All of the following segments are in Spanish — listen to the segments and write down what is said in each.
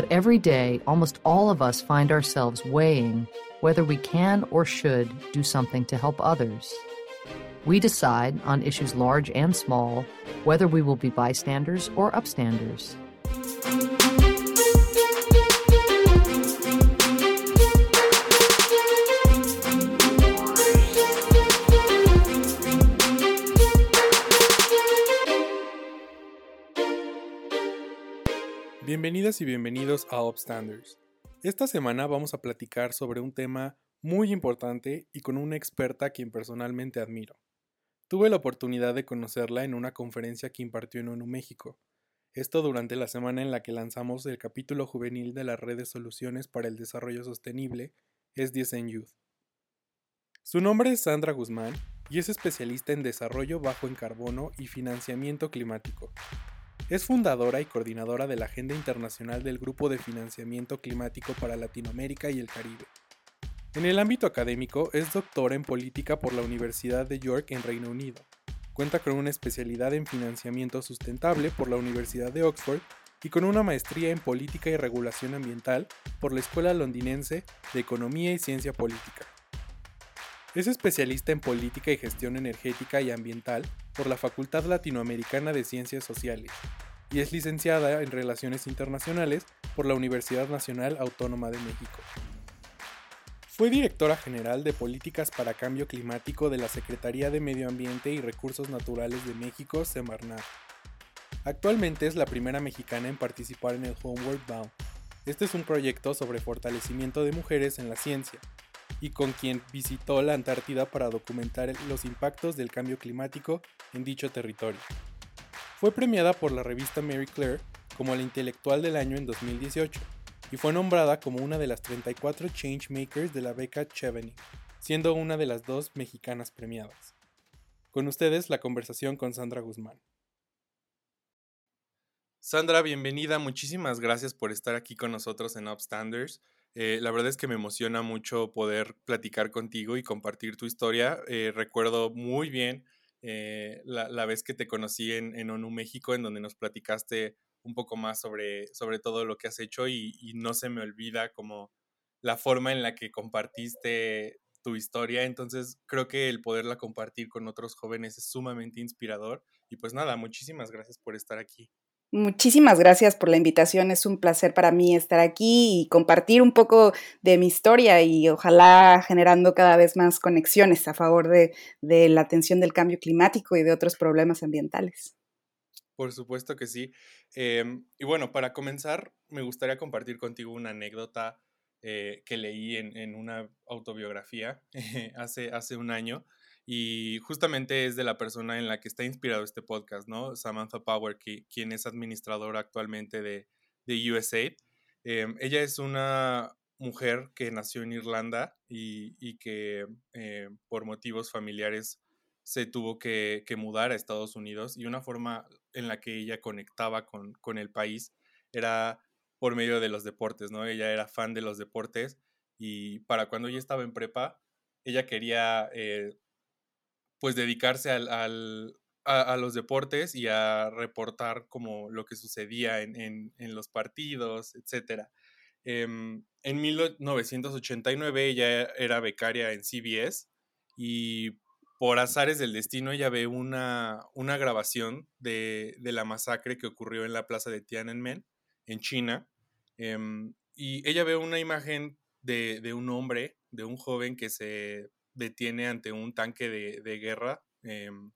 But every day, almost all of us find ourselves weighing whether we can or should do something to help others. We decide on issues large and small whether we will be bystanders or upstanders. Bienvenidas y bienvenidos a Upstanders. Esta semana vamos a platicar sobre un tema muy importante y con una experta a quien personalmente admiro. Tuve la oportunidad de conocerla en una conferencia que impartió en ONU México. Esto durante la semana en la que lanzamos el capítulo juvenil de la red de soluciones para el desarrollo sostenible, SDSN Youth. Su nombre es Sandra Guzmán y es especialista en desarrollo bajo en carbono y financiamiento climático, es fundadora y coordinadora de la Agenda Internacional del Grupo de Financiamiento Climático para Latinoamérica y el Caribe. En el ámbito académico es doctora en política por la Universidad de York en Reino Unido. Cuenta con una especialidad en financiamiento sustentable por la Universidad de Oxford y con una maestría en política y regulación ambiental por la Escuela Londinense de Economía y Ciencia Política. Es especialista en política y gestión energética y ambiental por la Facultad Latinoamericana de Ciencias Sociales y es licenciada en Relaciones Internacionales por la Universidad Nacional Autónoma de México. Fue directora general de Políticas para Cambio Climático de la Secretaría de Medio Ambiente y Recursos Naturales de México, Semarnat. Actualmente es la primera mexicana en participar en el Homeward Bound. Este es un proyecto sobre fortalecimiento de mujeres en la ciencia, y con quien visitó la Antártida para documentar los impactos del cambio climático en dicho territorio. Fue premiada por la revista Mary Claire como la intelectual del año en 2018 y fue nombrada como una de las 34 changemakers de la beca Chevening, siendo una de las dos mexicanas premiadas. Con ustedes la conversación con Sandra Guzmán. Sandra, bienvenida. Muchísimas gracias por estar aquí con nosotros en Upstanders. Eh, la verdad es que me emociona mucho poder platicar contigo y compartir tu historia. Eh, recuerdo muy bien eh, la, vez que te conocí en, ONU México, en donde nos platicaste un poco más sobre, sobre todo lo que has hecho y, y, no se me olvida como la forma en la que compartiste tu historia. Entonces creo que el poderla compartir con otros jóvenes es sumamente inspirador. Y pues nada, muchísimas gracias por estar aquí. Muchísimas gracias por la invitación. Es un placer para mí estar aquí y compartir un poco de mi historia y ojalá generando cada vez más conexiones a favor de, la atención del cambio climático y de otros problemas ambientales. Por supuesto que sí. Em, y bueno, para comenzar, me gustaría compartir contigo una anécdota eh, que leí en, una autobiografía hace, hace un año y justamente es de la persona en la que está inspirado este podcast, ¿no? Samantha Power, quien es administradora actualmente de, de USAID. Em, ella es una mujer que nació en Irlanda y, que eh, por motivos familiares se tuvo que, mudar a Estados Unidos y una forma en la que ella conectaba con, con, el país era por medio de los deportes, ¿no? Ella era fan de los deportes y para cuando ella estaba en prepa, ella quería eh, pues dedicarse al, a, los deportes y a reportar como lo que sucedía en, los partidos, etc. Em, en 1989 ella era becaria en CBS y por azares del destino ella ve una, una grabación de, la masacre que ocurrió en la plaza de Tiananmen, en China, em, y ella ve una imagen de, de un hombre, de un joven que se detiene ante un tanque de, guerra. Em,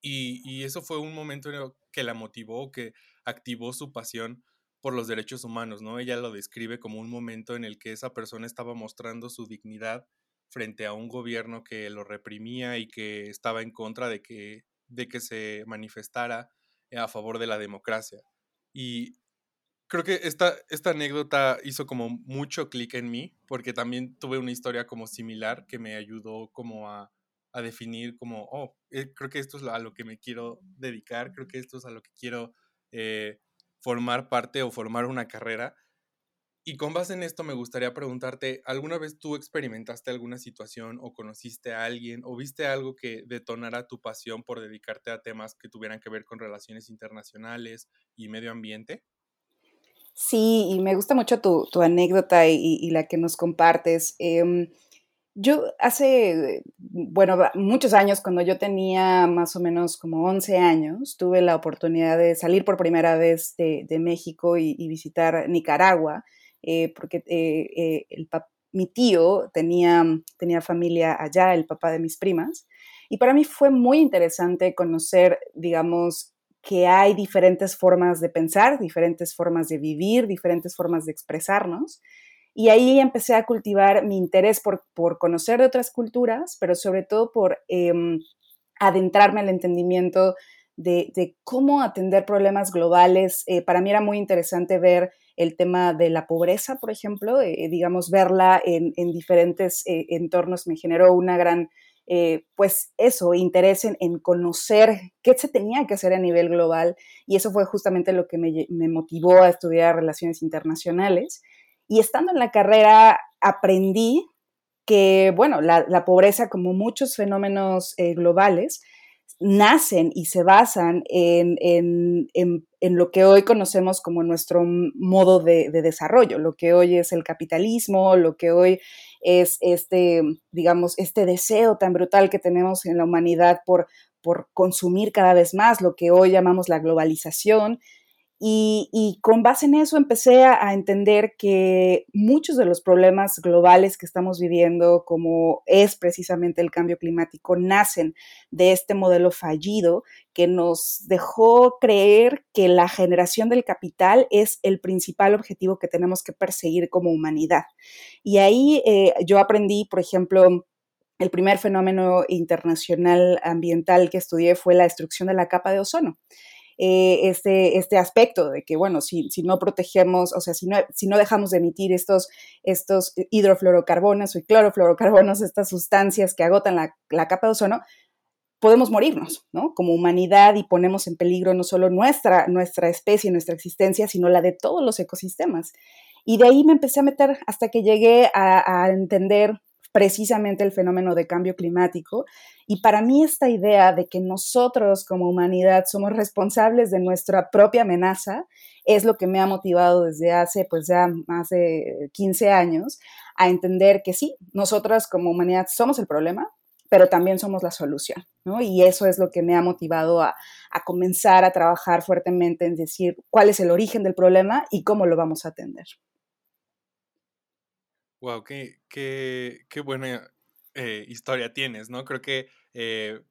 y, eso fue un momento que la motivó, que activó su pasión por los derechos humanos, ¿no? Ella lo describe como un momento en el que esa persona estaba mostrando su dignidad frente a un gobierno que lo reprimía y que estaba en contra de que, de que se manifestara a favor de la democracia. Y creo que esta, esta anécdota hizo como mucho clic en mí, porque también tuve una historia como similar que me ayudó como a, a definir como, oh, eh, creo que esto es a lo que me quiero dedicar, creo que esto es a lo que quiero eh, formar parte o formar una carrera. Y con base en esto me gustaría preguntarte, ¿alguna vez tú experimentaste alguna situación o conociste a alguien o viste algo que detonara tu pasión por dedicarte a temas que tuvieran que ver con relaciones internacionales y medio ambiente? Sí, y me gusta mucho tu, anécdota y, la que nos compartes. Em, yo hace, bueno, muchos años, cuando yo tenía más o menos como 11 años, tuve la oportunidad de salir por primera vez de, México y, visitar Nicaragua, eh, porque eh, eh, mi tío tenía, tenía familia allá, el papá de mis primas, y para mí fue muy interesante conocer, digamos, que hay diferentes formas de pensar, diferentes formas de vivir, diferentes formas de expresarnos. Y ahí empecé a cultivar mi interés por, conocer de otras culturas, pero sobre todo por em, adentrarme al entendimiento de, cómo atender problemas globales. Eh, para mí era muy interesante ver el tema de la pobreza, por ejemplo, eh, digamos, verla en, diferentes eh, entornos me generó una gran, pues eso, interés en, conocer qué se tenía que hacer a nivel global. Y eso fue justamente lo que me, motivó a estudiar relaciones internacionales. Y estando en la carrera aprendí que, bueno, la, pobreza, como muchos fenómenos eh, globales, nacen y se basan en, lo que hoy conocemos como nuestro modo de, desarrollo, lo que hoy es el capitalismo, lo que hoy es este, digamos, este deseo tan brutal que tenemos en la humanidad por, por consumir cada vez más, lo que hoy llamamos la globalización, y, con base en eso empecé a, entender que muchos de los problemas globales que estamos viviendo, como es precisamente el cambio climático, nacen de este modelo fallido que nos dejó creer que la generación del capital es el principal objetivo que tenemos que perseguir como humanidad. Y ahí eh, yo aprendí, por ejemplo, el primer fenómeno internacional ambiental que estudié fue la destrucción de la capa de ozono. Eh, este, este aspecto de que, bueno, si, si no protegemos, o sea, si no, si no dejamos de emitir estos, estos hidrofluorocarbonos y clorofluorocarbonos, estas sustancias que agotan la, la capa de ozono, podemos morirnos, ¿no? Como humanidad y ponemos en peligro no solo nuestra, nuestra especie, nuestra existencia, sino la de todos los ecosistemas. Y de ahí me empecé a meter hasta que llegué a, a entender precisamente el fenómeno de cambio climático. Y para mí esta idea de que nosotros como humanidad somos responsables de nuestra propia amenaza es lo que me ha motivado desde hace pues ya más de 15 años a entender que sí, nosotras como humanidad somos el problema, pero también somos la solución, ¿no? Y eso es lo que me ha motivado a, a comenzar a trabajar fuertemente en decir cuál es el origen del problema y cómo lo vamos a atender. Wow, qué, qué, buena eh, historia tienes, ¿no? Creo que eh,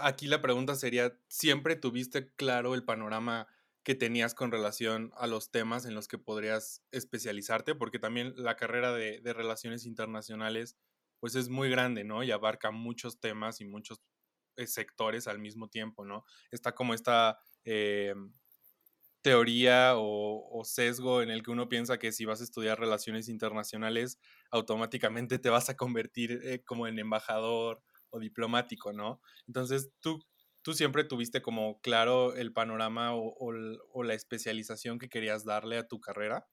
aquí la pregunta sería, ¿siempre tuviste claro el panorama que tenías con relación a los temas en los que podrías especializarte? Porque también la carrera de, relaciones internacionales pues es muy grande, ¿no? Y abarca muchos temas y muchos eh, sectores al mismo tiempo, ¿no? Está como esta teoría o, sesgo en el que uno piensa que si vas a estudiar relaciones internacionales, automáticamente te vas a convertir eh, como en embajador o diplomático, ¿no? Entonces, tú, tú siempre tuviste como claro el panorama o la especialización que querías darle a tu carrera.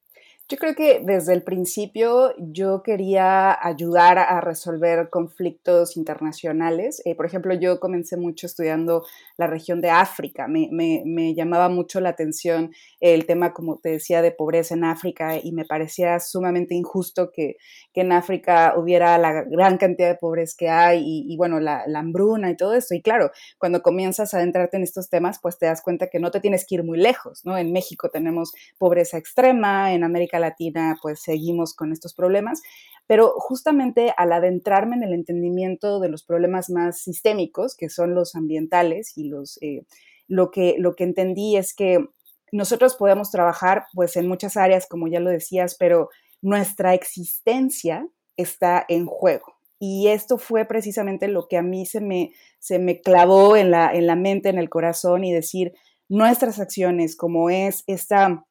Yo creo que desde el principio yo quería ayudar a resolver conflictos internacionales. Eh, por ejemplo, yo comencé mucho estudiando la región de África. Me, me, llamaba mucho la atención el tema, como te decía, de pobreza en África y me parecía sumamente injusto que, que en África hubiera la gran cantidad de pobres que hay y, bueno, la, la, hambruna y todo esto. Y claro, cuando comienzas a adentrarte en estos temas, pues te das cuenta que no te tienes que ir muy lejos, ¿no? En México tenemos pobreza extrema, en América Latina pues seguimos con estos problemas, pero justamente al adentrarme en el entendimiento de los problemas más sistémicos, que son los ambientales y los, eh, lo, que, lo que entendí es que nosotros podemos trabajar pues en muchas áreas, como ya lo decías, pero nuestra existencia está en juego. Y esto fue precisamente lo que a mí se me, se me clavó en la, en la mente, en el corazón y decir, nuestras acciones, como es esta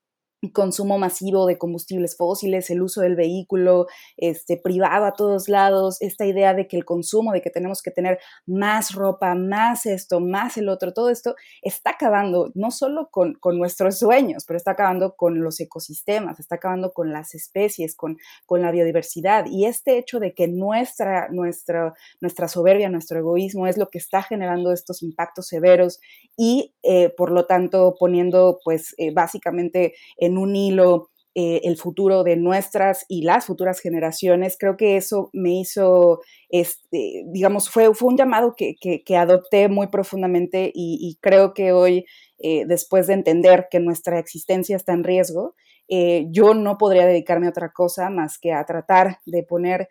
consumo masivo de combustibles fósiles, el uso del vehículo este, privado a todos lados, esta idea de que el consumo, de que tenemos que tener más ropa, más esto, más el otro, todo esto está acabando no solo con, con nuestros sueños, pero está acabando con los ecosistemas, está acabando con las especies, con, con la biodiversidad. Y este hecho de que nuestra, nuestra, nuestra soberbia, nuestro egoísmo es lo que está generando estos impactos severos y, eh, por lo tanto, poniendo, pues, eh, básicamente, en un hilo eh, el futuro de nuestras y las futuras generaciones. Creo que eso me hizo, este, digamos, fue, fue un llamado que, que, adopté muy profundamente y, creo que hoy, eh, después de entender que nuestra existencia está en riesgo, eh, yo no podría dedicarme a otra cosa más que a tratar de poner,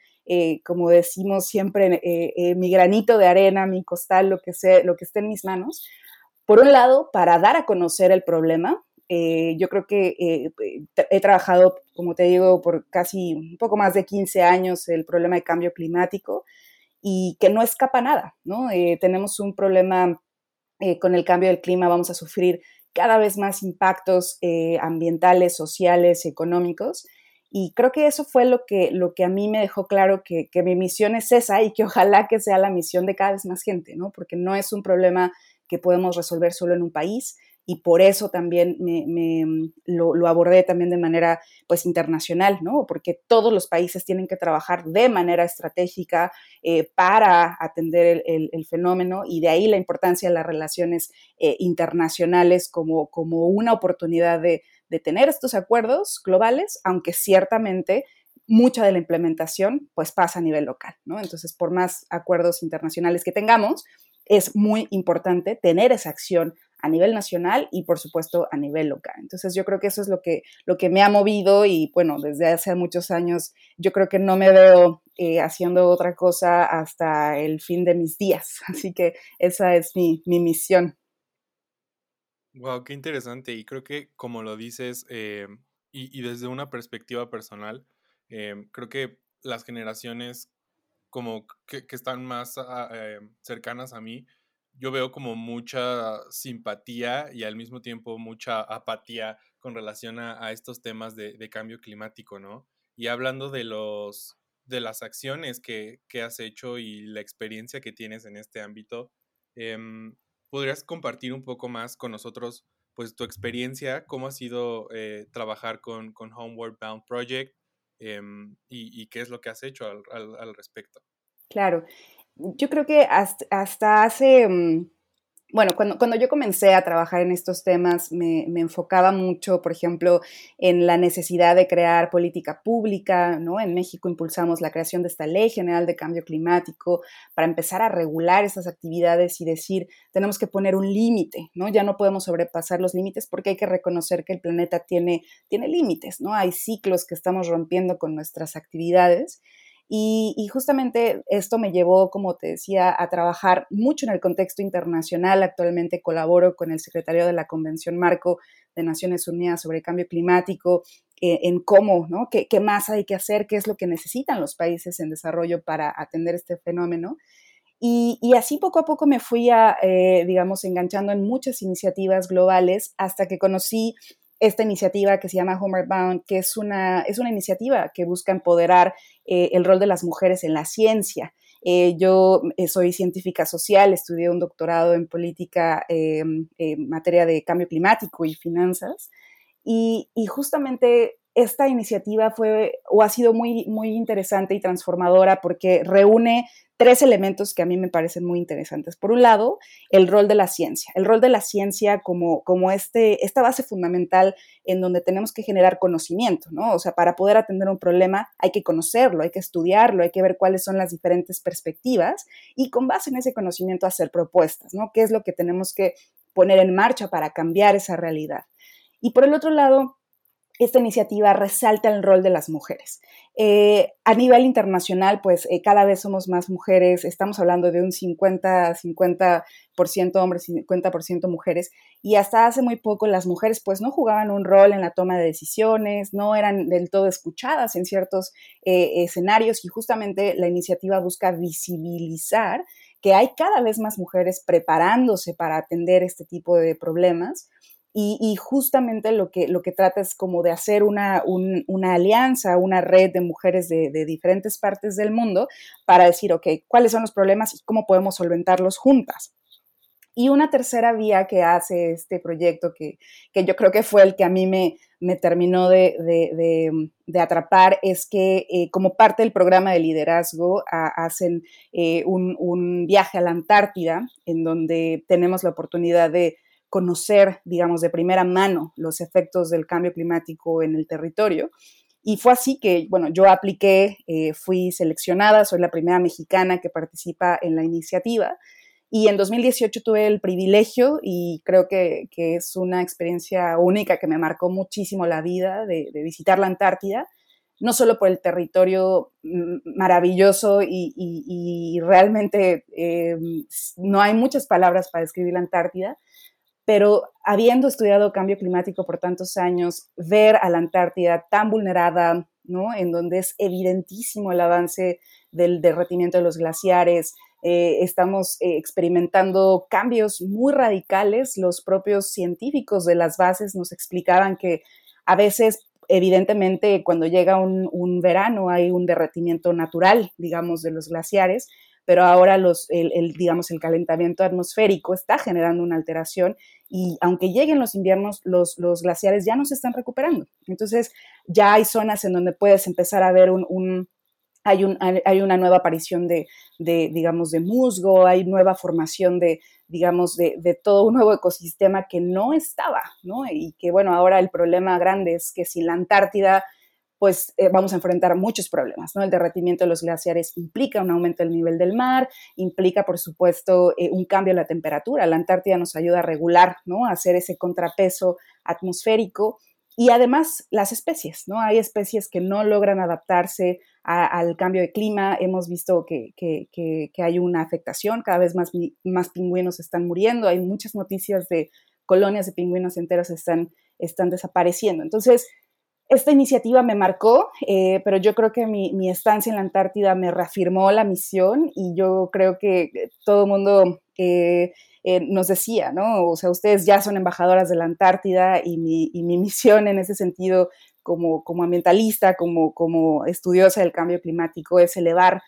como decimos siempre, mi granito de arena, mi costal, lo que, sea, lo que esté en mis manos. Por un lado, para dar a conocer el problema, eh, yo creo que eh, he trabajado, como te digo, por casi un poco más de 15 años el problema de cambio climático y que no escapa nada, ¿no? Eh, tenemos un problema con el cambio del clima, vamos a sufrir cada vez más impactos ambientales, sociales, económicos. Y creo que eso fue lo que, lo que a mí me dejó claro que, que mi misión es esa y que ojalá que sea la misión de cada vez más gente, ¿no? Porque no es un problema que podemos resolver solo en un país, y por eso también me, mm, lo, abordé también de manera pues internacional, ¿no? Porque todos los países tienen que trabajar de manera estratégica eh, para atender el, fenómeno y de ahí la importancia de las relaciones eh, internacionales como, como una oportunidad de, de tener estos acuerdos globales, aunque ciertamente mucha de la implementación pues pasa a nivel local, ¿no? Entonces, por más acuerdos internacionales que tengamos, es muy importante tener esa acción a nivel nacional y por supuesto a nivel local. Entonces yo creo que eso es lo que, lo que me ha movido y bueno, desde hace muchos años yo creo que no me veo eh, haciendo otra cosa hasta el fin de mis días. Así que esa es mi, misión. Wow, qué interesante. Y creo que como lo dices, eh, y, desde una perspectiva personal, eh, creo que las generaciones como que, están más ah, cercanas a mí, yo veo como mucha simpatía y al mismo tiempo mucha apatía con relación a, estos temas de, cambio climático, ¿no? Y hablando de los de las acciones que, has hecho y la experiencia que tienes en este ámbito, em, ¿podrías compartir un poco más con nosotros, pues, tu experiencia, cómo ha sido eh, trabajar con, con Homeward Bound Project em, y, qué es lo que has hecho al, al respecto? Claro, yo creo que hasta, hace, mm, bueno, cuando, cuando, yo comencé a trabajar en estos temas, me, me, enfocaba mucho, por ejemplo, en la necesidad de crear política pública, ¿no? En México impulsamos la creación de esta Ley General de Cambio Climático para empezar a regular esas actividades y decir, tenemos que poner un límite, ¿no? Ya no podemos sobrepasar los límites porque hay que reconocer que el planeta tiene, tiene límites, ¿no? Hay ciclos que estamos rompiendo con nuestras actividades y, justamente esto me llevó, como te decía, a trabajar mucho en el contexto internacional. Actualmente colaboro con el secretario de la Convención Marco de Naciones Unidas sobre Cambio Climático, eh, en cómo, ¿no? ¿Qué, ¿Qué, más hay que hacer? ¿Qué es lo que necesitan los países en desarrollo para atender este fenómeno? Y, así poco a poco me fui, eh, digamos, enganchando en muchas iniciativas globales hasta que conocí esta iniciativa que se llama Homeward Bound, que es una, es una iniciativa que busca empoderar eh, el rol de las mujeres en la ciencia. Eh, yo eh, soy científica social, estudié un doctorado en política en materia de cambio climático y finanzas. Y, justamente esta iniciativa fue o ha sido muy, muy interesante y transformadora porque reúne tres elementos que a mí me parecen muy interesantes. Por un lado, el rol de la ciencia, el rol de la ciencia como, como este, esta base fundamental en donde tenemos que generar conocimiento, ¿no? O sea, para poder atender un problema hay que conocerlo, hay que estudiarlo, hay que ver cuáles son las diferentes perspectivas y con base en ese conocimiento hacer propuestas, ¿no? ¿Qué es lo que tenemos que poner en marcha para cambiar esa realidad? Y por el otro lado, esta iniciativa resalta el rol de las mujeres. Eh, a nivel internacional, pues eh, cada vez somos más mujeres, estamos hablando de un 50, 50% hombres, 50% mujeres, y hasta hace muy poco las mujeres pues no jugaban un rol en la toma de decisiones, no eran del todo escuchadas en ciertos eh, escenarios y justamente la iniciativa busca visibilizar que hay cada vez más mujeres preparándose para atender este tipo de problemas y, justamente lo que, lo que trata es como de hacer una, una alianza, una red de mujeres de, diferentes partes del mundo para decir, ok, cuáles son los problemas y cómo podemos solventarlos juntas. Y una tercera vía que hace este proyecto, que, que yo creo que fue el que a mí me, me terminó de, de, de, atrapar, es que eh, como parte del programa de liderazgo hacen eh, un viaje a la Antártida, en donde tenemos la oportunidad de conocer, digamos, de primera mano los efectos del cambio climático en el territorio. Y fue así que, bueno, yo apliqué, eh, fui seleccionada, soy la primera mexicana que participa en la iniciativa. Y en 2018 tuve el privilegio y creo que, es una experiencia única que me marcó muchísimo la vida de, visitar la Antártida, no solo por el territorio maravilloso y, realmente eh, no hay muchas palabras para describir la Antártida, pero habiendo estudiado cambio climático por tantos años, ver a la Antártida tan vulnerada, ¿no? En donde es evidentísimo el avance del derretimiento de los glaciares, eh, estamos eh, experimentando cambios muy radicales. Los propios científicos de las bases nos explicaban que a veces, evidentemente, cuando llega un, un verano hay un derretimiento natural, digamos, de los glaciares, pero ahora los, el, digamos, el calentamiento atmosférico está generando una alteración y aunque lleguen los inviernos, los, los glaciares ya no se están recuperando. Entonces, ya hay zonas en donde puedes empezar a ver un, un hay, un, hay, una nueva aparición de, de, digamos, de musgo, hay nueva formación de, digamos, de, de, todo un nuevo ecosistema que no estaba, ¿no? Y que, bueno, ahora el problema grande es que si la Antártida pues eh, vamos a enfrentar muchos problemas, ¿no? El derretimiento de los glaciares implica un aumento del nivel del mar, implica, por supuesto, eh, un cambio en la temperatura. La Antártida nos ayuda a regular, ¿no? A hacer ese contrapeso atmosférico y además las especies, ¿no? Hay especies que no logran adaptarse al cambio de clima. Hemos visto que, hay una afectación, cada vez más, más pingüinos están muriendo. Hay muchas noticias de colonias de pingüinos enteros están, están desapareciendo. Entonces, esta iniciativa me marcó, eh, pero yo creo que mi, estancia en la Antártida me reafirmó la misión y yo creo que todo el mundo eh, eh, nos decía, ¿no? O sea, ustedes ya son embajadoras de la Antártida y mi, misión en ese sentido como, como ambientalista, como, como estudiosa del cambio climático es elevar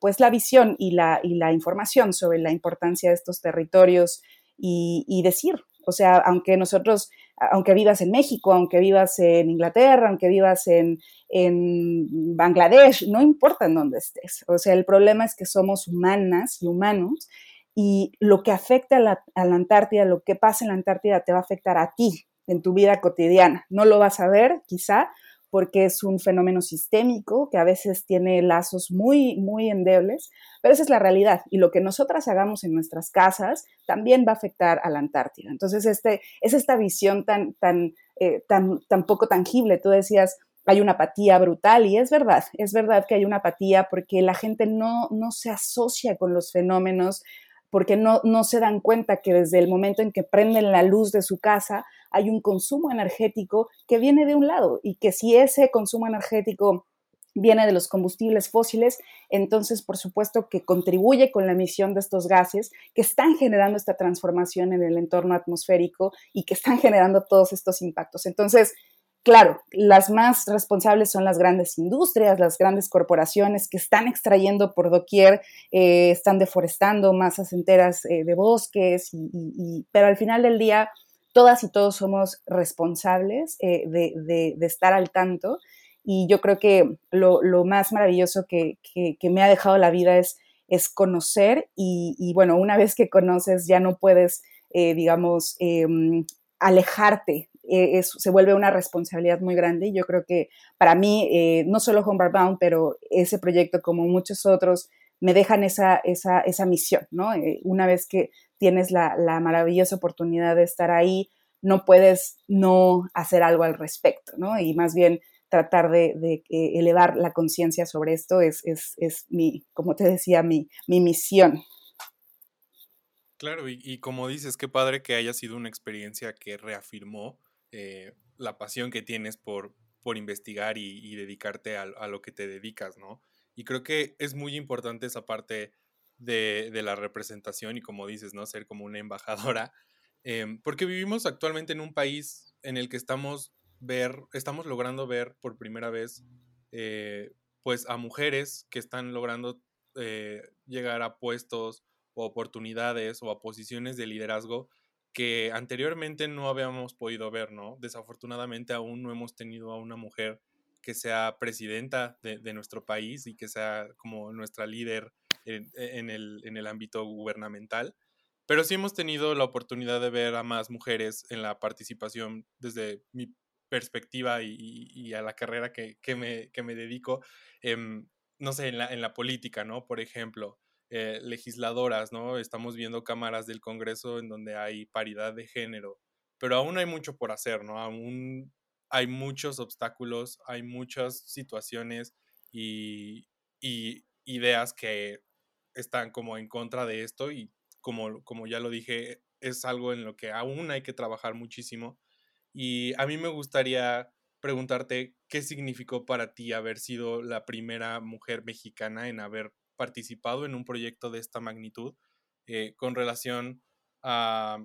pues la visión y la, y la información sobre la importancia de estos territorios y, y decir, o sea, aunque nosotros aunque vivas en México, aunque vivas en Inglaterra, aunque vivas en, Bangladesh, no importa en dónde estés. O sea, el problema es que somos humanas y humanos y lo que afecta a la, a la Antártida, lo que pasa en la Antártida te va a afectar a ti en tu vida cotidiana. No lo vas a ver, quizá, porque es un fenómeno sistémico que a veces tiene lazos muy, muy endebles, pero esa es la realidad. Y lo que nosotras hagamos en nuestras casas también va a afectar a la Antártida. Entonces, este, es esta visión tan, tan, eh, tan, poco tangible. Tú decías, hay una apatía brutal y es verdad, es verdad que hay una apatía porque la gente no, no se asocia con los fenómenos porque no, no se dan cuenta que desde el momento en que prenden la luz de su casa hay un consumo energético que viene de un lado y que si ese consumo energético viene de los combustibles fósiles, entonces por supuesto que contribuye con la emisión de estos gases que están generando esta transformación en el entorno atmosférico y que están generando todos estos impactos. Entonces, Claro, las más responsables son las grandes industrias, las grandes corporaciones que están extrayendo por doquier, eh, están deforestando masas enteras eh, de bosques, y, pero al final del día todas y todos somos responsables eh, de, estar al tanto. Y yo creo que lo, más maravilloso que, me ha dejado la vida es, conocer y, y, bueno, una vez que conoces ya no puedes, digamos, em, alejarte eh, se vuelve una responsabilidad muy grande y yo creo que para mí, eh, no solo Homeward Bound, pero ese proyecto como muchos otros, me dejan esa, esa, esa misión, ¿no? Eh, una vez que tienes la, la, maravillosa oportunidad de estar ahí, no puedes no hacer algo al respecto, ¿no? Y más bien tratar de, elevar la conciencia sobre esto es, es, es, mi, como te decía, mi, mi misión. Claro, y, como dices, qué padre que haya sido una experiencia que reafirmó eh, la pasión que tienes por, por investigar y, dedicarte a, lo que te dedicas, ¿no? Y creo que es muy importante esa parte de, la representación y como dices, ¿no? Ser como una embajadora, em, porque vivimos actualmente en un país en el que estamos ver, estamos logrando ver por primera vez, eh, pues a mujeres que están logrando eh, llegar a puestos o oportunidades o a posiciones de liderazgo que anteriormente no habíamos podido ver, ¿no? Desafortunadamente aún no hemos tenido a una mujer que sea presidenta de, nuestro país y que sea como nuestra líder en, el, ámbito gubernamental. pero sí hemos tenido la oportunidad de ver a más mujeres en la participación desde mi perspectiva y, a la carrera que, me, me, dedico, em, no sé, en la, en la política, ¿no? Por ejemplo, eh, legisladoras, ¿no? Estamos viendo cámaras del Congreso en donde hay paridad de género, pero aún hay mucho por hacer, ¿no? Aún hay muchos obstáculos, hay muchas situaciones y, y ideas que están como en contra de esto y como, como ya lo dije, es algo en lo que aún hay que trabajar muchísimo. Y a mí me gustaría preguntarte qué significó para ti haber sido la primera mujer mexicana en haber participado en un proyecto de esta magnitud eh, con relación a,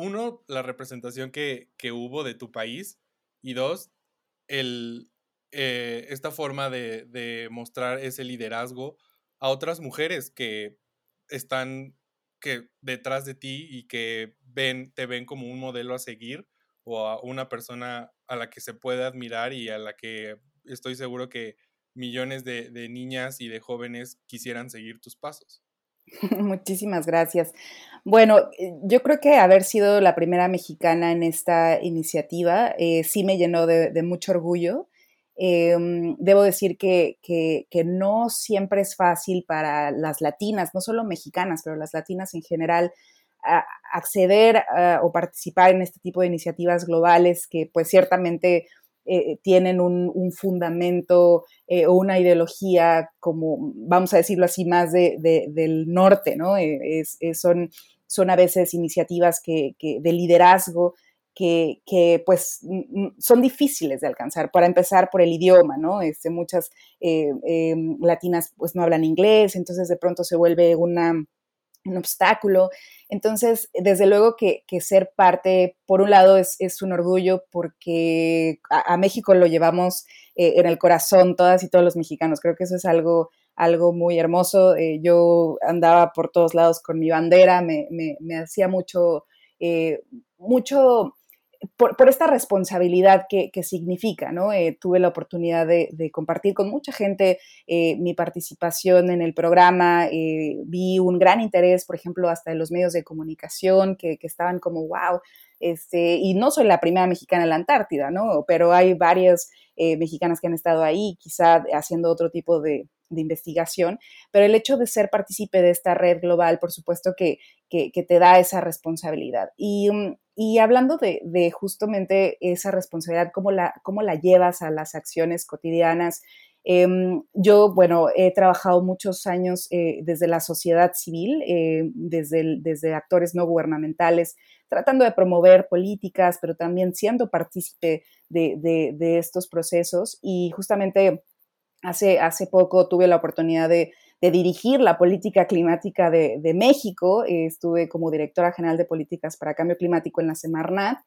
uno, la representación que, hubo de tu país y dos, el, eh, esta forma de, mostrar ese liderazgo a otras mujeres que están que detrás de ti y que ven, te ven como un modelo a seguir o a una persona a la que se puede admirar y a la que estoy seguro que millones de, niñas y de jóvenes quisieran seguir tus pasos. Muchísimas gracias. Bueno, eh, yo creo que haber sido la primera mexicana en esta iniciativa eh, sí me llenó de, mucho orgullo. Em, debo decir que, no siempre es fácil para las latinas, no solo mexicanas, pero las latinas en general, acceder o participar en este tipo de iniciativas globales que pues ciertamente eh, tienen un, fundamento eh, o una ideología como, vamos a decirlo así, más de, del norte, ¿no? Eh, son, son a veces iniciativas que, de liderazgo que, pues son difíciles de alcanzar. Para empezar por el idioma, ¿no? Este, muchas latinas pues no hablan inglés, entonces de pronto se vuelve una un obstáculo. Entonces, desde luego que, ser parte, por un lado, es, un orgullo porque a, México lo llevamos eh, en el corazón todas y todos los mexicanos. Creo que eso es algo, algo muy hermoso. Eh, yo andaba por todos lados con mi bandera, me, hacía mucho, eh, mucho por, esta responsabilidad que, significa, ¿no? Eh, tuve la oportunidad de, compartir con mucha gente eh, mi participación en el programa, eh, vi un gran interés, por ejemplo, hasta en los medios de comunicación que, estaban como, wow, este, y no soy la primera mexicana en la Antártida, ¿no? Pero hay varias mexicanas que han estado ahí, quizá haciendo otro tipo de, investigación, pero el hecho de ser partícipe de esta red global, por supuesto que, te da esa responsabilidad. Y, mm, y hablando de, justamente esa responsabilidad, ¿cómo la, cómo la llevas a las acciones cotidianas? Em, yo, bueno, he trabajado muchos años eh, desde la sociedad civil, eh, desde, desde actores no gubernamentales, tratando de promover políticas, pero también siendo partícipe de, de estos procesos. Y justamente hace, hace poco tuve la oportunidad de de dirigir la política climática de, México. estuve como directora general de políticas para cambio climático en la Semarnat.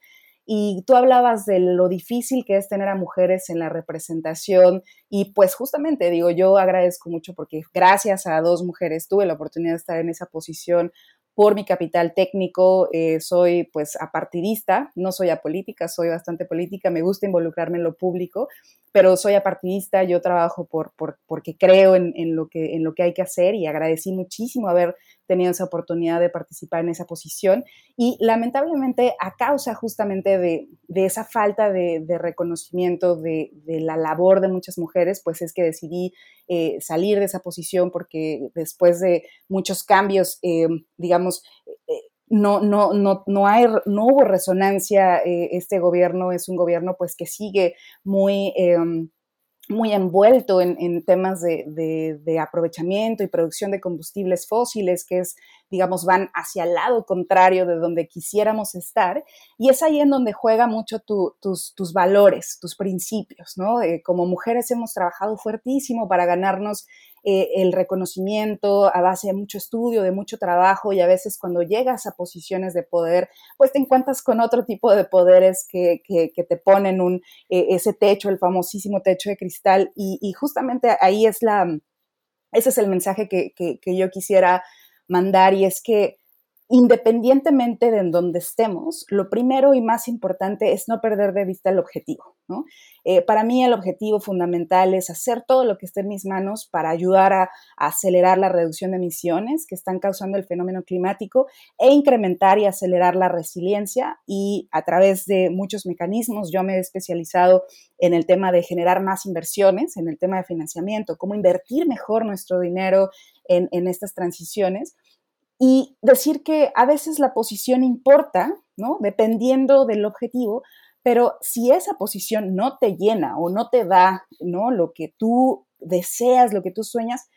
Y tú hablabas de lo difícil que es tener a mujeres en la representación y pues justamente digo, yo agradezco mucho porque gracias a dos mujeres tuve la oportunidad de estar en esa posición por mi capital técnico, eh, soy pues apartidista, no soy apolítica, soy bastante política, me gusta involucrarme en lo público, pero soy apartidista, yo trabajo por, porque creo en, lo que, en lo que hay que hacer y agradecí muchísimo haber tenido esa oportunidad de participar en esa posición y lamentablemente a causa justamente de, esa falta de, reconocimiento de, la labor de muchas mujeres, pues es que decidí eh, salir de esa posición porque después de muchos cambios, eh, digamos, eh, no, no, no, no, no hubo resonancia. este gobierno es un gobierno pues que sigue muy em, muy envuelto en, temas de, aprovechamiento y producción de combustibles fósiles, que es, digamos, van hacia el lado contrario de donde quisiéramos estar. Y es ahí en donde juega mucho tus, tus, valores, tus principios, ¿no? Eh, como mujeres hemos trabajado fuertísimo para ganarnos eh, el reconocimiento a base de mucho estudio, de mucho trabajo y a veces cuando llegas a posiciones de poder, pues te encuentras con otro tipo de poderes que, te ponen un, eh, ese techo, el famosísimo techo de cristal y, justamente ahí es la, ese es el mensaje que, que yo quisiera mandar y es que independientemente de en dónde estemos, lo primero y más importante es no perder de vista el objetivo. Eh, para mí el objetivo fundamental es hacer todo lo que esté en mis manos para ayudar a, acelerar la reducción de emisiones que están causando el fenómeno climático e incrementar y acelerar la resiliencia y a través de muchos mecanismos yo me he especializado en el tema de generar más inversiones, en el tema de financiamiento, cómo invertir mejor nuestro dinero en, en estas transiciones y decir que a veces la posición importa, ¿no? Dependiendo del objetivo, pero si esa posición no te llena o no te da, ¿no? Lo que tú deseas, lo que tú sueñas,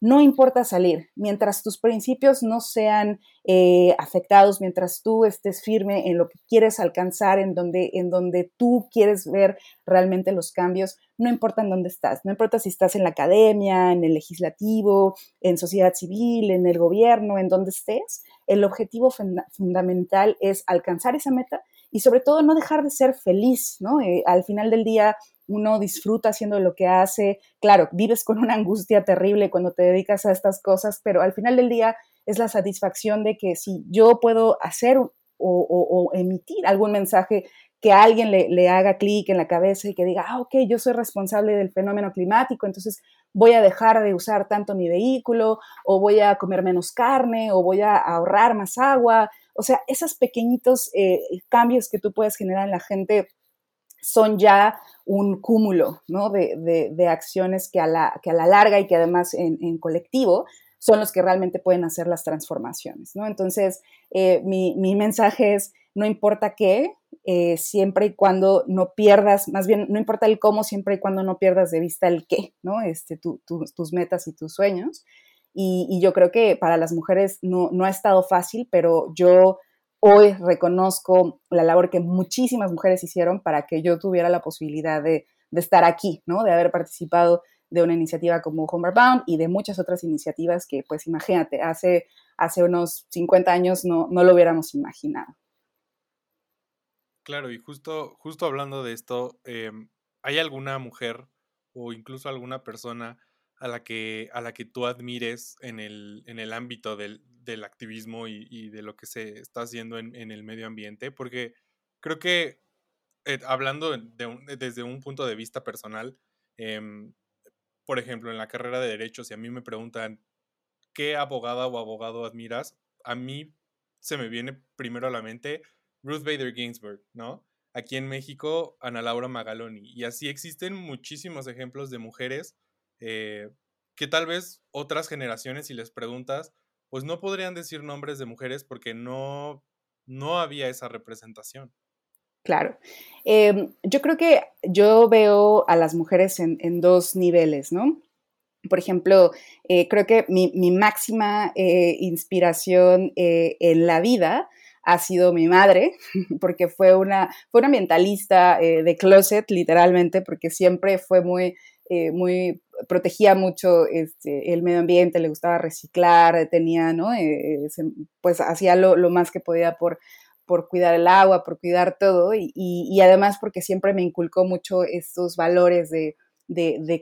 no importa salir, mientras tus principios no sean eh, afectados, mientras tú estés firme en lo que quieres alcanzar, en donde, en donde tú quieres ver realmente los cambios, no importa en dónde estás, no importa si estás en la academia, en el legislativo, en sociedad civil, en el gobierno, en donde estés, el objetivo fundamental es alcanzar esa meta y sobre todo no dejar de ser feliz, ¿no? Eh, al final del día uno disfruta haciendo lo que hace, claro, vives con una angustia terrible cuando te dedicas a estas cosas, pero al final del día es la satisfacción de que si yo puedo hacer o, emitir algún mensaje que alguien le, haga clic en la cabeza y que diga, ah, ok, yo soy responsable del fenómeno climático, entonces voy a dejar de usar tanto mi vehículo, o voy a comer menos carne, o voy a ahorrar más agua. O sea, esos pequeñitos eh, cambios que tú puedes generar en la gente son ya un cúmulo de, acciones que a, la, que a la larga y que además en, colectivo son los que realmente pueden hacer las transformaciones. ¿no? Entonces, eh, mi, mensaje es, no importa qué, eh, siempre y cuando no pierdas, más bien, no importa el cómo, siempre y cuando no pierdas de vista el qué, ¿no? Este, tus metas y tus sueños. Y, yo creo que para las mujeres no, no ha estado fácil, pero yo hoy reconozco la labor que muchísimas mujeres hicieron para que yo tuviera la posibilidad de, estar aquí, ¿no? De haber participado de una iniciativa como Homeward Bound y de muchas otras iniciativas que, pues imagínate, hace, hace unos 50 años no, no lo hubiéramos imaginado. Claro, y justo, justo hablando de esto, em, ¿hay alguna mujer o incluso alguna persona a la que, a la que tú admires en el, en el ámbito del, del activismo y, de lo que se está haciendo en, el medio ambiente, porque creo que eh, hablando desde un punto de vista personal, em, por ejemplo, en la carrera de derecho, si a mí me preguntan qué abogada o abogado admiras, a mí se me viene primero a la mente Ruth Bader Ginsburg, ¿no? Aquí en México, Ana Laura Magaloni. Y así existen muchísimos ejemplos de mujeres eh, que tal vez otras generaciones, si les preguntas, pues no podrían decir nombres de mujeres porque no, no había esa representación. Claro. Em, yo creo que yo veo a las mujeres en, dos niveles, ¿no? Por ejemplo, eh, creo que mi, máxima eh, inspiración en la vida ha sido mi madre, porque fue una, fue una ambientalista de closet, literalmente, porque siempre fue muy, muy protegía mucho este, el medio ambiente, le gustaba reciclar, tenía, ¿no? Eh, pues hacía lo, más que podía por, por cuidar el agua, por cuidar todo, y, además porque siempre me inculcó mucho estos valores de,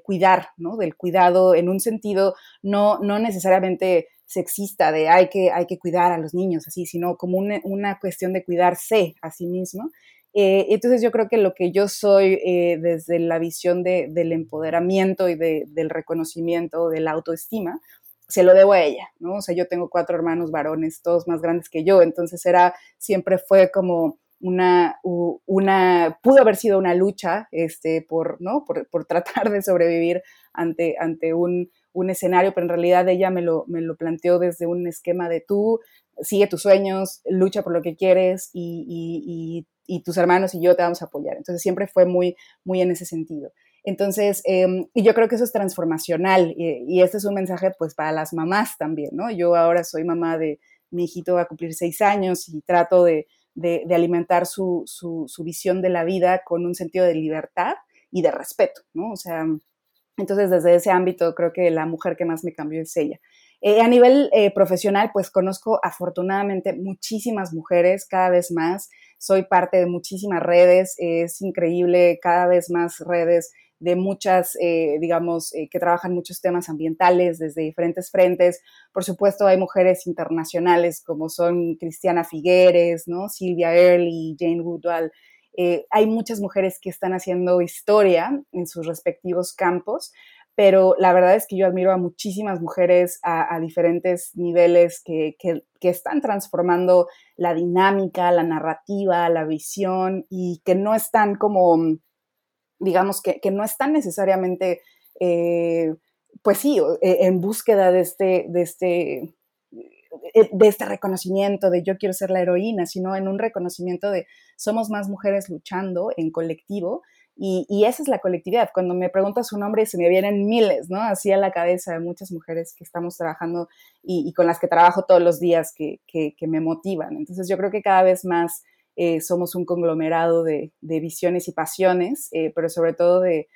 cuidar, ¿no? Del cuidado en un sentido no, no necesariamente sexista de hay que, hay que cuidar a los niños así, sino como una, una cuestión de cuidarse a sí mismo eh, entonces yo creo que lo que yo soy eh, desde la visión del empoderamiento y del reconocimiento, de la autoestima, se lo debo a ella, ¿no? O sea, yo tengo cuatro hermanos varones, todos más grandes que yo, entonces era, siempre fue como una, una pudo haber sido una lucha, este, por, ¿no? Por, tratar de sobrevivir ante, ante un, escenario, pero en realidad ella me lo, me lo planteó desde un esquema de tú, sigue tus sueños, lucha por lo que quieres y y tus hermanos y yo te vamos a apoyar. Entonces siempre fue muy, muy en ese sentido. Entonces, em, y yo creo que eso es transformacional y, este es un mensaje pues para las mamás también, ¿no? Yo ahora soy mamá de mi hijito va a cumplir seis años y trato de, de, alimentar su, su, su, visión de la vida con un sentido de libertad y de respeto, ¿no? O sea, entonces desde ese ámbito creo que la mujer que más me cambió es ella. Eh, a nivel eh, profesional, pues conozco afortunadamente muchísimas mujeres, cada vez más. Soy parte de muchísimas redes, es increíble, cada vez más redes de muchas, eh, digamos, eh, que trabajan muchos temas ambientales desde diferentes frentes. Por supuesto, hay mujeres internacionales como son Cristiana Figueres, ¿no? Silvia Early, Jane Goodall. Eh, hay muchas mujeres que están haciendo historia en sus respectivos campos, pero la verdad es que yo admiro a muchísimas mujeres a, diferentes niveles que, que, que, están transformando la dinámica, la narrativa, la visión y que no están como digamos, que, no están necesariamente, eh, pues sí, eh, en búsqueda de este, de este, eh, de este reconocimiento de yo quiero ser la heroína, sino en un reconocimiento de somos más mujeres luchando en colectivo y, esa es la colectividad. Cuando me preguntas su nombre se me vienen miles, ¿no? Así a la cabeza de muchas mujeres que estamos trabajando y, con las que trabajo todos los días que, me motivan. Entonces yo creo que cada vez más eh, somos un conglomerado de, visiones y pasiones, eh, pero sobre todo de,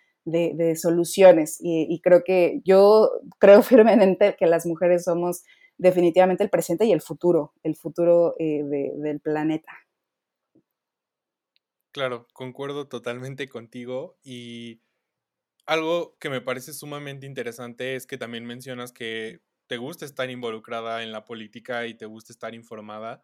soluciones. Y, creo que yo creo firmemente que las mujeres somos definitivamente el presente y el futuro, el futuro eh, del planeta. Claro, concuerdo totalmente contigo y algo que me parece sumamente interesante es que también mencionas que te gusta estar involucrada en la política y te gusta estar informada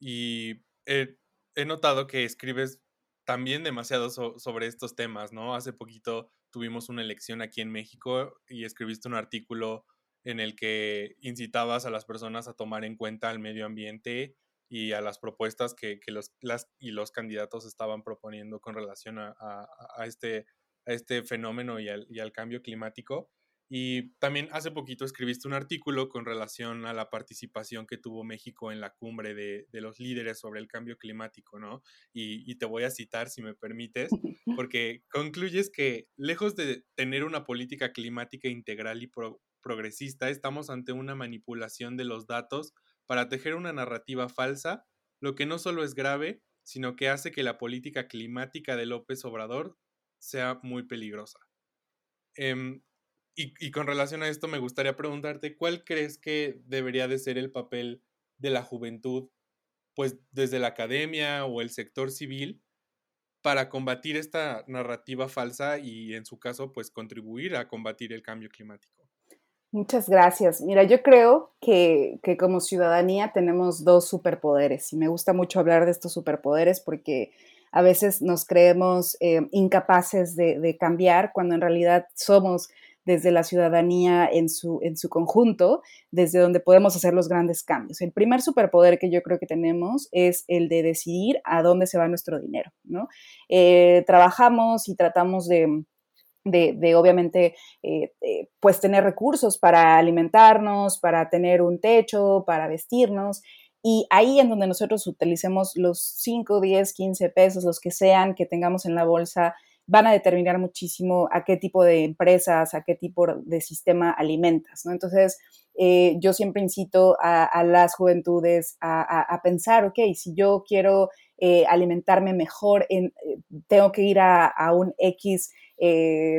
y he notado que escribes también demasiado sobre estos temas, ¿no? Hace poquito tuvimos una elección aquí en México y escribiste un artículo en el que incitabas a las personas a tomar en cuenta el medio ambiente y a las propuestas que, los, las, y los candidatos estaban proponiendo con relación a, este, a este fenómeno y al, y al cambio climático. Y también hace poquito escribiste un artículo con relación a la participación que tuvo México en la cumbre de, los líderes sobre el cambio climático, ¿no? Y, te voy a citar, si me permites, porque concluyes que lejos de tener una política climática integral y progresista, estamos ante una manipulación de los datos para tejer una narrativa falsa, lo que no solo es grave, sino que hace que la política climática de López Obrador sea muy peligrosa. Em, y, con relación a esto, me gustaría preguntarte, ¿cuál crees que debería de ser el papel de la juventud, pues desde la academia o el sector civil, para combatir esta narrativa falsa y, en su caso, pues contribuir a combatir el cambio climático? Muchas gracias. Mira, yo creo que, como ciudadanía tenemos dos superpoderes y me gusta mucho hablar de estos superpoderes porque a veces nos creemos eh, incapaces de, cambiar cuando en realidad somos desde la ciudadanía en su, en su conjunto, desde donde podemos hacer los grandes cambios. El primer superpoder que yo creo que tenemos es el de decidir a dónde se va nuestro dinero, ¿no? Eh, trabajamos y tratamos de, de, obviamente, eh, eh, pues tener recursos para alimentarnos, para tener un techo, para vestirnos. Y ahí en donde nosotros utilicemos los 5, 10, 15 pesos, los que sean que tengamos en la bolsa, van a determinar muchísimo a qué tipo de empresas, a qué tipo de sistema alimentas, ¿no? Entonces, eh, yo siempre incito a, las juventudes a, pensar, ok, si yo quiero eh, alimentarme mejor, eh, tengo que ir a, un X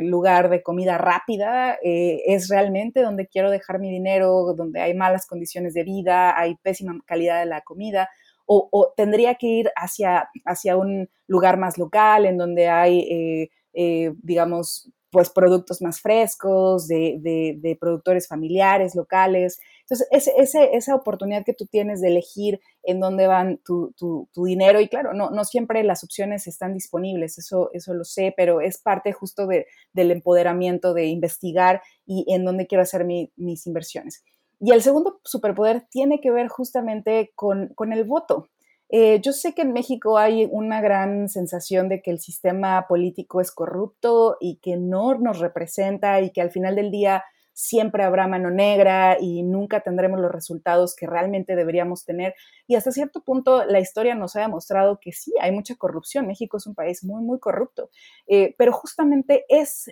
lugar de comida rápida, es realmente donde quiero dejar mi dinero, donde hay malas condiciones de vida, hay pésima calidad de la comida, o, tendría que ir hacia, hacia un lugar más local en donde hay, eh, eh, digamos, pues productos más frescos, de, productores familiares, locales. Entonces, esa oportunidad que tú tienes de elegir en dónde van tu, dinero, y claro, no, siempre las opciones están disponibles, eso, eso lo sé, pero es parte justo del empoderamiento, de investigar y en dónde quiero hacer mis inversiones. Y el segundo superpoder tiene que ver justamente con, el voto. Eh, yo sé que en México hay una gran sensación de que el sistema político es corrupto y que no nos representa y que al final del día siempre habrá mano negra y nunca tendremos los resultados que realmente deberíamos tener. Y hasta cierto punto la historia nos ha demostrado que sí, hay mucha corrupción. México es un país muy, muy corrupto. Eh, pero justamente es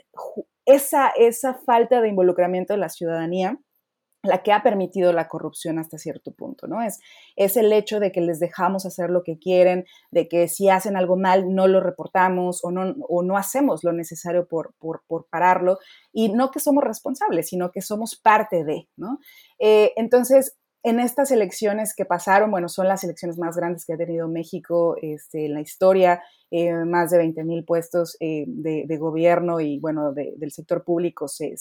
esa, esa falta de involucramiento de la ciudadanía la que ha permitido la corrupción hasta cierto punto, ¿no? Es, es el hecho de que les dejamos hacer lo que quieren, de que si hacen algo mal no lo reportamos o no, o no hacemos lo necesario por, por, pararlo, y no que somos responsables, sino que somos parte de, ¿no? Eh, entonces, en estas elecciones que pasaron, bueno, son las elecciones más grandes que ha tenido México este, en la historia, eh, más de 20 mil puestos eh, de, gobierno y, bueno, del sector público se,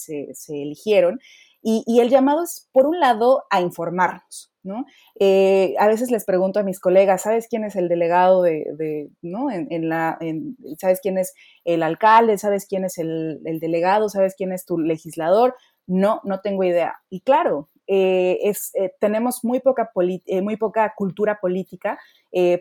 eligieron. Y, el llamado es, por un lado, a informarnos, ¿no? Eh, a veces les pregunto a mis colegas, ¿sabes quién es el delegado de, ¿no? En, la, ¿Sabes quién es el alcalde? ¿Sabes quién es el, el delegado? ¿Sabes quién es tu legislador? No, no tengo idea. Y claro, eh, es, eh, tenemos muy poca, eh, muy poca cultura política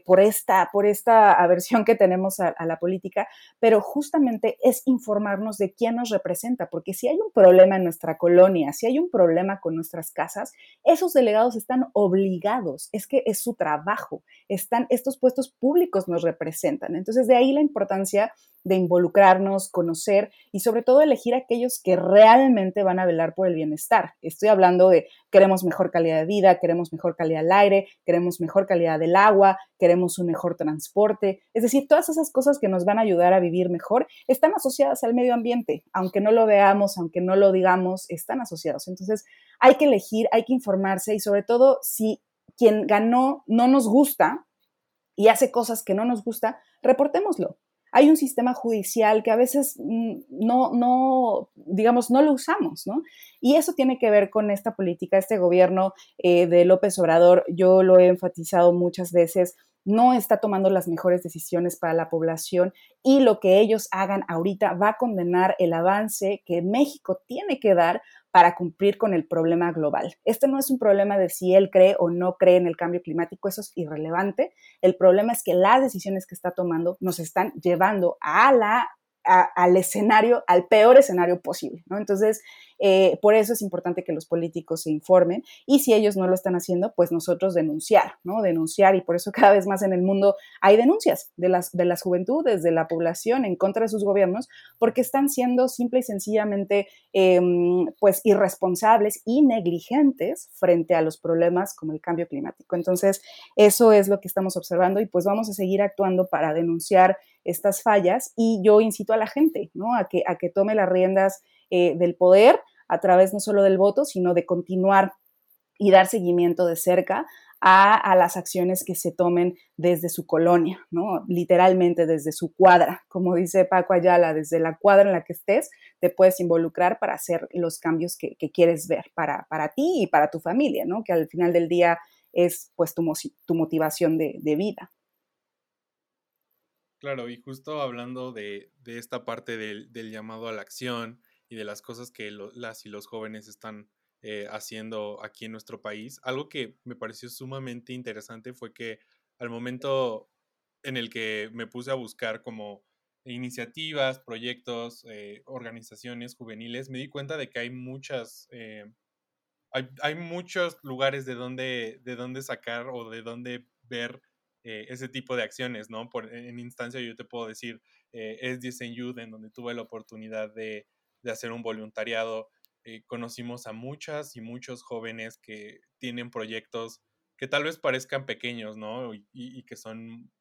por, esta, por esta aversión que tenemos a, la política, pero justamente es informarnos de quién nos representa, porque si hay un problema en nuestra colonia, si hay un problema con nuestras casas, esos delegados están obligados, es que es su trabajo, están, estos puestos públicos nos representan. Entonces, de ahí la importancia de involucrarnos, conocer y sobre todo elegir aquellos que realmente van a velar por el bienestar. Estoy hablando de queremos mejor calidad de vida, queremos mejor calidad del aire, queremos mejor calidad del agua, queremos un mejor transporte. Es decir, todas esas cosas que nos van a ayudar a vivir mejor están asociadas al medio ambiente. Aunque no lo veamos, aunque no lo digamos, están asociados. Entonces, hay que elegir, hay que informarse y sobre todo si quien ganó no nos gusta y hace cosas que no nos gusta, reportémoslo hay un sistema judicial que a veces mm, no, no, digamos, no lo usamos, ¿no? Y eso tiene que ver con esta política, este gobierno eh, de López Obrador, yo lo he enfatizado muchas veces, no está tomando las mejores decisiones para la población y lo que ellos hagan ahorita va a condenar el avance que México tiene que dar para cumplir con el problema global. Este no es un problema de si él cree o no cree en el cambio climático, eso es irrelevante. El problema es que las decisiones que está tomando nos están llevando a la al escenario, al peor escenario posible. Entonces, eh, por eso es importante que los políticos se informen y si ellos no lo están haciendo, pues nosotros denunciar, ¿no? Denunciar y por eso cada vez más en el mundo hay denuncias de las, de las juventudes, de la población en contra de sus gobiernos, porque están siendo simple y sencillamente, em, pues, irresponsables y negligentes frente a los problemas como el cambio climático. Entonces, eso es lo que estamos observando y pues vamos a seguir actuando para denunciar estas fallas y yo incito a la gente, ¿no? A que, a que tome las riendas eh, del poder a través no solo del voto, sino de continuar y dar seguimiento de cerca a, las acciones que se tomen desde su colonia, ¿no? Literalmente desde su cuadra. Como dice Paco Ayala, desde la cuadra en la que estés, te puedes involucrar para hacer los cambios que, quieres ver para, para, ti y para tu familia, ¿no? Que al final del día es pues tu, tu motivación de, vida. Claro, y justo hablando de, esta parte del, llamado a la acción, y de las cosas que las y los jóvenes están eh, haciendo aquí en nuestro país. Algo que me pareció sumamente interesante fue que al momento en el que me puse a buscar como iniciativas, proyectos, eh, organizaciones juveniles, me di cuenta de que hay muchas, eh, hay, muchos lugares de donde, de donde sacar o de donde ver ese tipo de acciones, ¿no? Por, en instancia yo te puedo decir, es Dicen Youth, en donde tuve la oportunidad de, de hacer un voluntariado. Eh, conocimos a muchas y muchos jóvenes que tienen proyectos que tal vez parezcan pequeños, ¿no? Y, que son,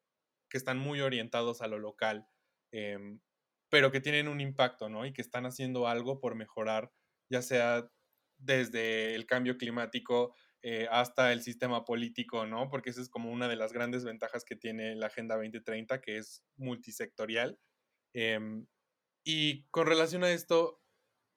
que están muy orientados a lo local, em, pero que tienen un impacto, ¿no? Y que están haciendo algo por mejorar, ya sea desde el cambio climático eh, hasta el sistema político, ¿no? Porque esa es como una de las grandes ventajas que tiene la Agenda 2030, que es multisectorial. Em, y con relación a esto,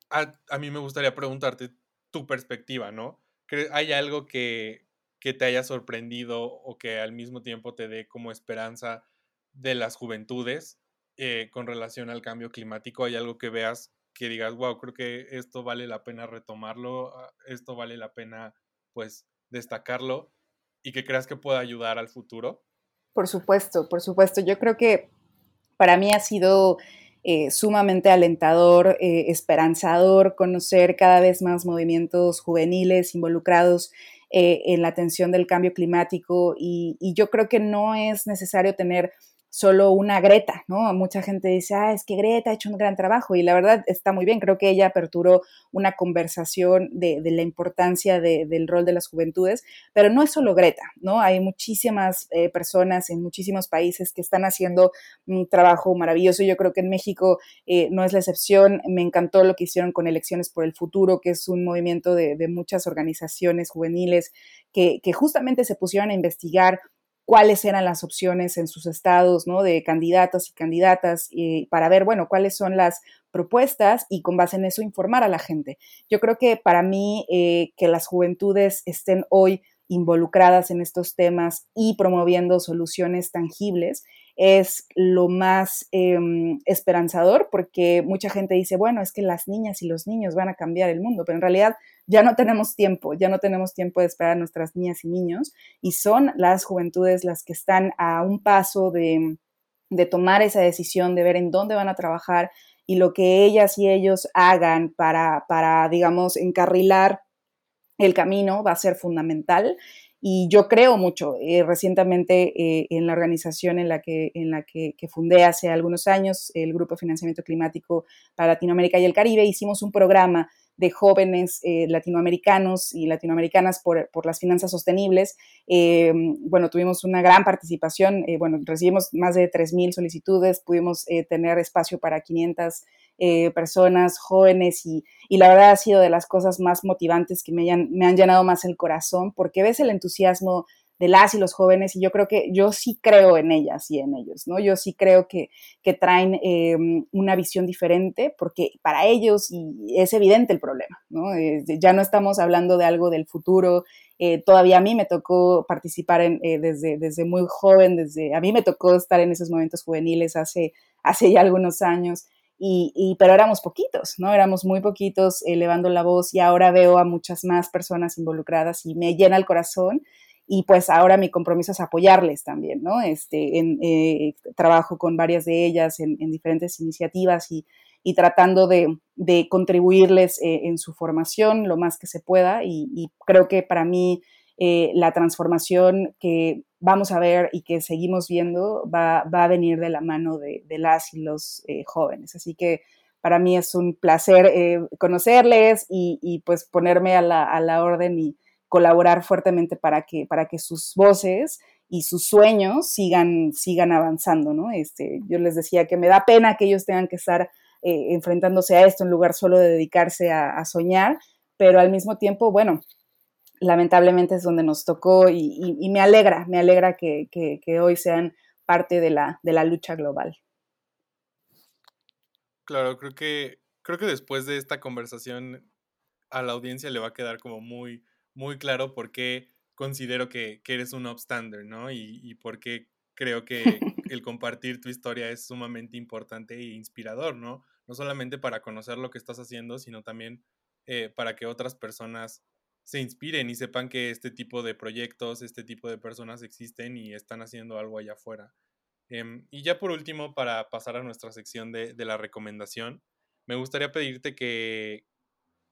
a, mí me gustaría preguntarte tu perspectiva, ¿no? ¿Hay algo que, te haya sorprendido o que al mismo tiempo te dé como esperanza de las juventudes eh, con relación al cambio climático? ¿Hay algo que veas que digas, wow, creo que esto vale la pena retomarlo, ah, esto vale la pena, pues, destacarlo y que creas que pueda ayudar al futuro? Por supuesto, por supuesto. Yo creo que para mí ha sido eh, sumamente alentador, eh, esperanzador conocer cada vez más movimientos juveniles involucrados eh, en la atención del cambio climático y, yo creo que no es necesario tener solo una Greta, ¿no? Mucha gente dice, ah, es que Greta ha hecho un gran trabajo y la verdad está muy bien, creo que ella aperturó una conversación de, la importancia del rol de las juventudes, pero no es solo Greta, ¿no? Hay muchísimas eh, personas en muchísimos países que están haciendo un trabajo maravilloso. Yo creo que en México eh, no es la excepción. Me encantó lo que hicieron con Elecciones por el Futuro, que es un movimiento de, muchas organizaciones juveniles que justamente se pusieron a investigar cuáles eran las opciones en sus estados, ¿no? De candidatos y candidatas, para ver, bueno, cuáles son las propuestas y con base en eso informar a la gente. Yo creo que para mí eh, que las juventudes estén hoy involucradas en estos temas y promoviendo soluciones tangibles es lo más em, esperanzador porque mucha gente dice, bueno, es que las niñas y los niños van a cambiar el mundo, pero en realidad ya no tenemos tiempo, ya no tenemos tiempo de esperar a nuestras niñas y niños y son las juventudes las que están a un paso de, de tomar esa decisión, de ver en dónde van a trabajar y lo que ellas y ellos hagan para, para digamos, encarrilar el camino va a ser fundamental y yo creo mucho. Eh, recientemente eh, en la organización en la, que, en la que, fundé hace algunos años, el Grupo de Financiamiento Climático para Latinoamérica y el Caribe, hicimos un programa de jóvenes eh, latinoamericanos y latinoamericanas por, por las finanzas sostenibles. bueno, tuvimos una gran participación, bueno, recibimos más de 3.000 solicitudes, pudimos tener espacio para 500 eh, personas jóvenes y, la verdad ha sido de las cosas más motivantes que me, me han llenado más el corazón porque ves el entusiasmo de las y los jóvenes y yo creo que yo sí creo en ellas y en ellos, ¿no? Yo sí creo que, que traen eh, una visión diferente porque para ellos y es evidente el problema, ¿no? Eh, ya no estamos hablando de algo del futuro, todavía a mí me tocó participar desde, desde muy joven, desde, a mí me tocó estar en esos momentos juveniles hace, hace ya algunos años y, pero éramos poquitos, ¿no? Éramos muy poquitos elevando la voz y ahora veo a muchas más personas involucradas y me llena el corazón y pues ahora mi compromiso es apoyarles también, ¿no? Este, en, eh, trabajo con varias de ellas en, diferentes iniciativas y, y tratando de, contribuirles eh, en su formación lo más que se pueda y, y creo que para mí eh, la transformación que vamos a ver y que seguimos viendo va, a venir de la mano de, las y los jóvenes. Así que para mí es un placer conocerles y, pues ponerme a la, orden y colaborar fuertemente para que, para que sus voces y sus sueños sigan, sigan avanzando, ¿no? Este, yo les decía que me da pena que ellos tengan que estar enfrentándose a esto en lugar solo de dedicarse a, soñar, pero al mismo tiempo, bueno, lamentablemente es donde nos tocó y, me alegra, me alegra que, hoy sean parte de la, de la lucha global. Claro, creo que, creo que después de esta conversación a la audiencia le va a quedar como muy, muy claro por qué considero que, eres un upstander, ¿no? Y, y por qué creo que el compartir tu historia es sumamente importante e inspirador, ¿no? No solamente para conocer lo que estás haciendo, sino también eh, para que otras personas se inspiren y sepan que este tipo de proyectos, este tipo de personas existen y están haciendo algo allá afuera. Em, y ya por último, para pasar a nuestra sección de, la recomendación, me gustaría pedirte que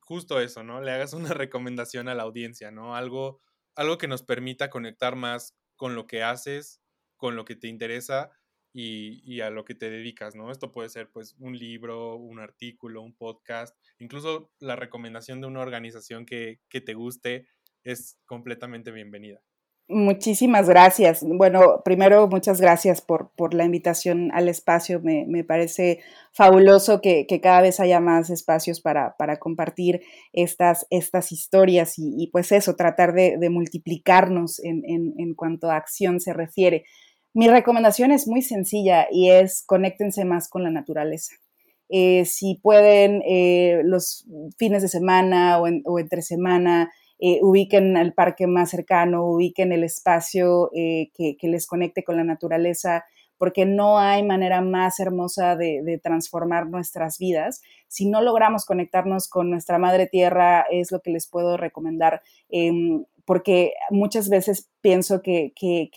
justo eso, ¿no? Le hagas una recomendación a la audiencia, ¿no? Algo, algo que nos permita conectar más con lo que haces, con lo que te interesa y, a lo que te dedicas, ¿no? Esto puede ser pues un libro, un artículo, un podcast, incluso la recomendación de una organización que, te guste es completamente bienvenida. Muchísimas gracias. Bueno, primero, muchas gracias por, por la invitación al espacio. Me, parece fabuloso que, cada vez haya más espacios para, compartir estas, estas historias y, pues eso, tratar de, multiplicarnos en, en cuanto a acción se refiere. Mi recomendación es muy sencilla y es conéctense más con la naturaleza. Eh, si pueden eh, los fines de semana o, entre semana, eh, ubiquen el parque más cercano, ubiquen el espacio que, les conecte con la naturaleza, porque no hay manera más hermosa de, transformar nuestras vidas. Si no logramos conectarnos con nuestra madre tierra, es lo que les puedo recomendar. Em, porque muchas veces pienso que,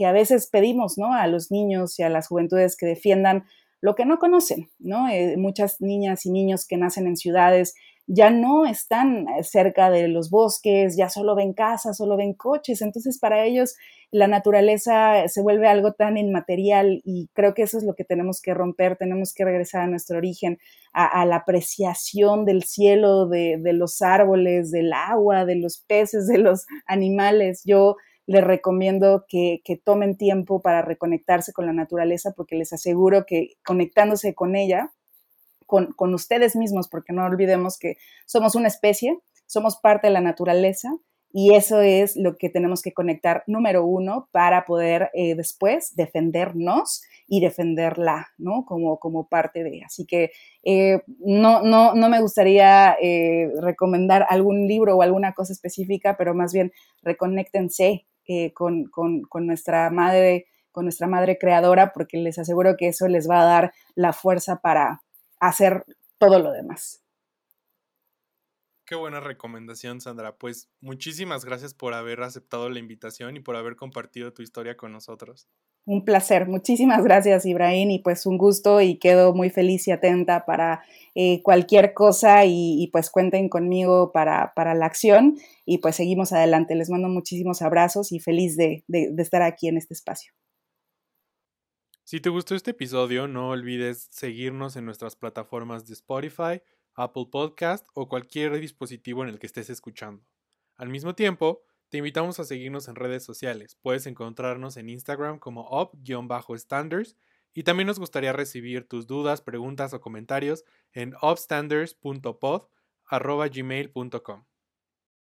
a veces pedimos ¿no? a los niños y a las juventudes que defiendan lo que no conocen, ¿no? Eh, muchas niñas y niños que nacen en ciudades ya no están eh, cerca de los bosques, ya solo ven casas, solo ven coches, entonces para ellos la naturaleza se vuelve algo tan inmaterial y creo que eso es lo que tenemos que romper, tenemos que regresar a nuestro origen, a, la apreciación del cielo, de, los árboles, del agua, de los peces, de los animales. Yo les recomiendo que, tomen tiempo para reconectarse con la naturaleza porque les aseguro que conectándose con ella con, ustedes mismos, porque no olvidemos que somos una especie, somos parte de la naturaleza y eso es lo que tenemos que conectar, número uno, para poder eh, después defendernos y defenderla, ¿no? Como, como parte de. Así que eh, no, no, no me gustaría eh, recomendar algún libro o alguna cosa específica, pero más bien reconéctense con, con, con nuestra madre con nuestra madre creadora, porque les aseguro que eso les va a dar la fuerza para, hacer todo lo demás. Qué buena recomendación, Sandra. Pues muchísimas gracias por haber aceptado la invitación y por haber compartido tu historia con nosotros. Un placer. Muchísimas gracias, Ibrahim, y pues un gusto y quedo muy feliz y atenta para eh, cualquier cosa y, pues cuenten conmigo para, para, la acción y pues seguimos adelante. Les mando muchísimos abrazos y feliz de estar aquí en este espacio. Si te gustó este episodio, no olvides seguirnos en nuestras plataformas de Spotify, Apple Podcast o cualquier dispositivo en el que estés escuchando. Al mismo tiempo, te invitamos a seguirnos en redes sociales. Puedes encontrarnos en Instagram como up-standards y también nos gustaría recibir tus dudas, preguntas o comentarios en upstanders.pod.gmail.com.